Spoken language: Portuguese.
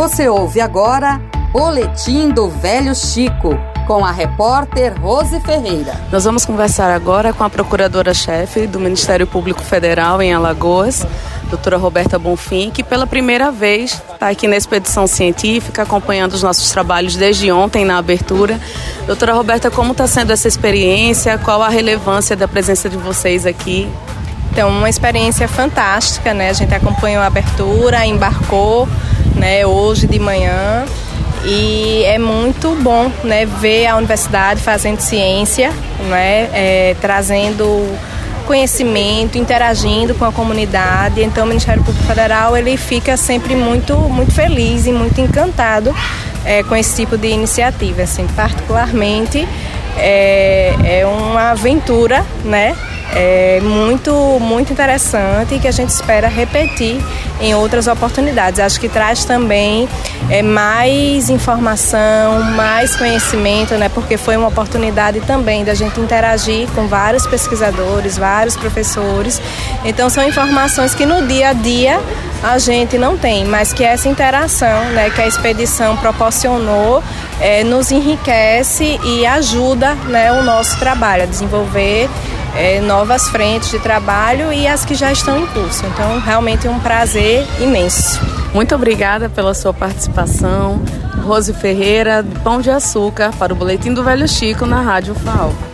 Você ouve agora Boletim do Velho Chico, com a repórter Rose Ferreira. Nós vamos conversar agora com a procuradora-chefe do Ministério Público Federal em Alagoas, doutora Roberta Bonfim, que pela primeira vez está aqui na expedição científica, acompanhando os nossos trabalhos desde ontem na abertura. Doutora Roberta, como está sendo essa experiência? Qual a relevância da presença de vocês aqui? Então, uma experiência fantástica, né? A gente acompanhou a abertura, embarcou, né, hoje de manhã e é muito bom né, ver a universidade fazendo ciência, né, é, trazendo conhecimento, interagindo com a comunidade. Então o Ministério Público Federal ele fica sempre muito, muito feliz e muito encantado é, com esse tipo de iniciativa. Assim, particularmente é, é uma aventura, né? é muito, muito interessante que a gente espera repetir em outras oportunidades. Acho que traz também é, mais informação, mais conhecimento, né? Porque foi uma oportunidade também da gente interagir com vários pesquisadores, vários professores. Então são informações que no dia a dia a gente não tem, mas que essa interação, né, que a expedição proporcionou, é, nos enriquece e ajuda, né, o nosso trabalho a desenvolver é, novas frentes de trabalho e as que já estão em curso. Então, realmente é um prazer imenso. Muito obrigada pela sua participação. Rose Ferreira, Pão de Açúcar, para o Boletim do Velho Chico na Rádio FAO.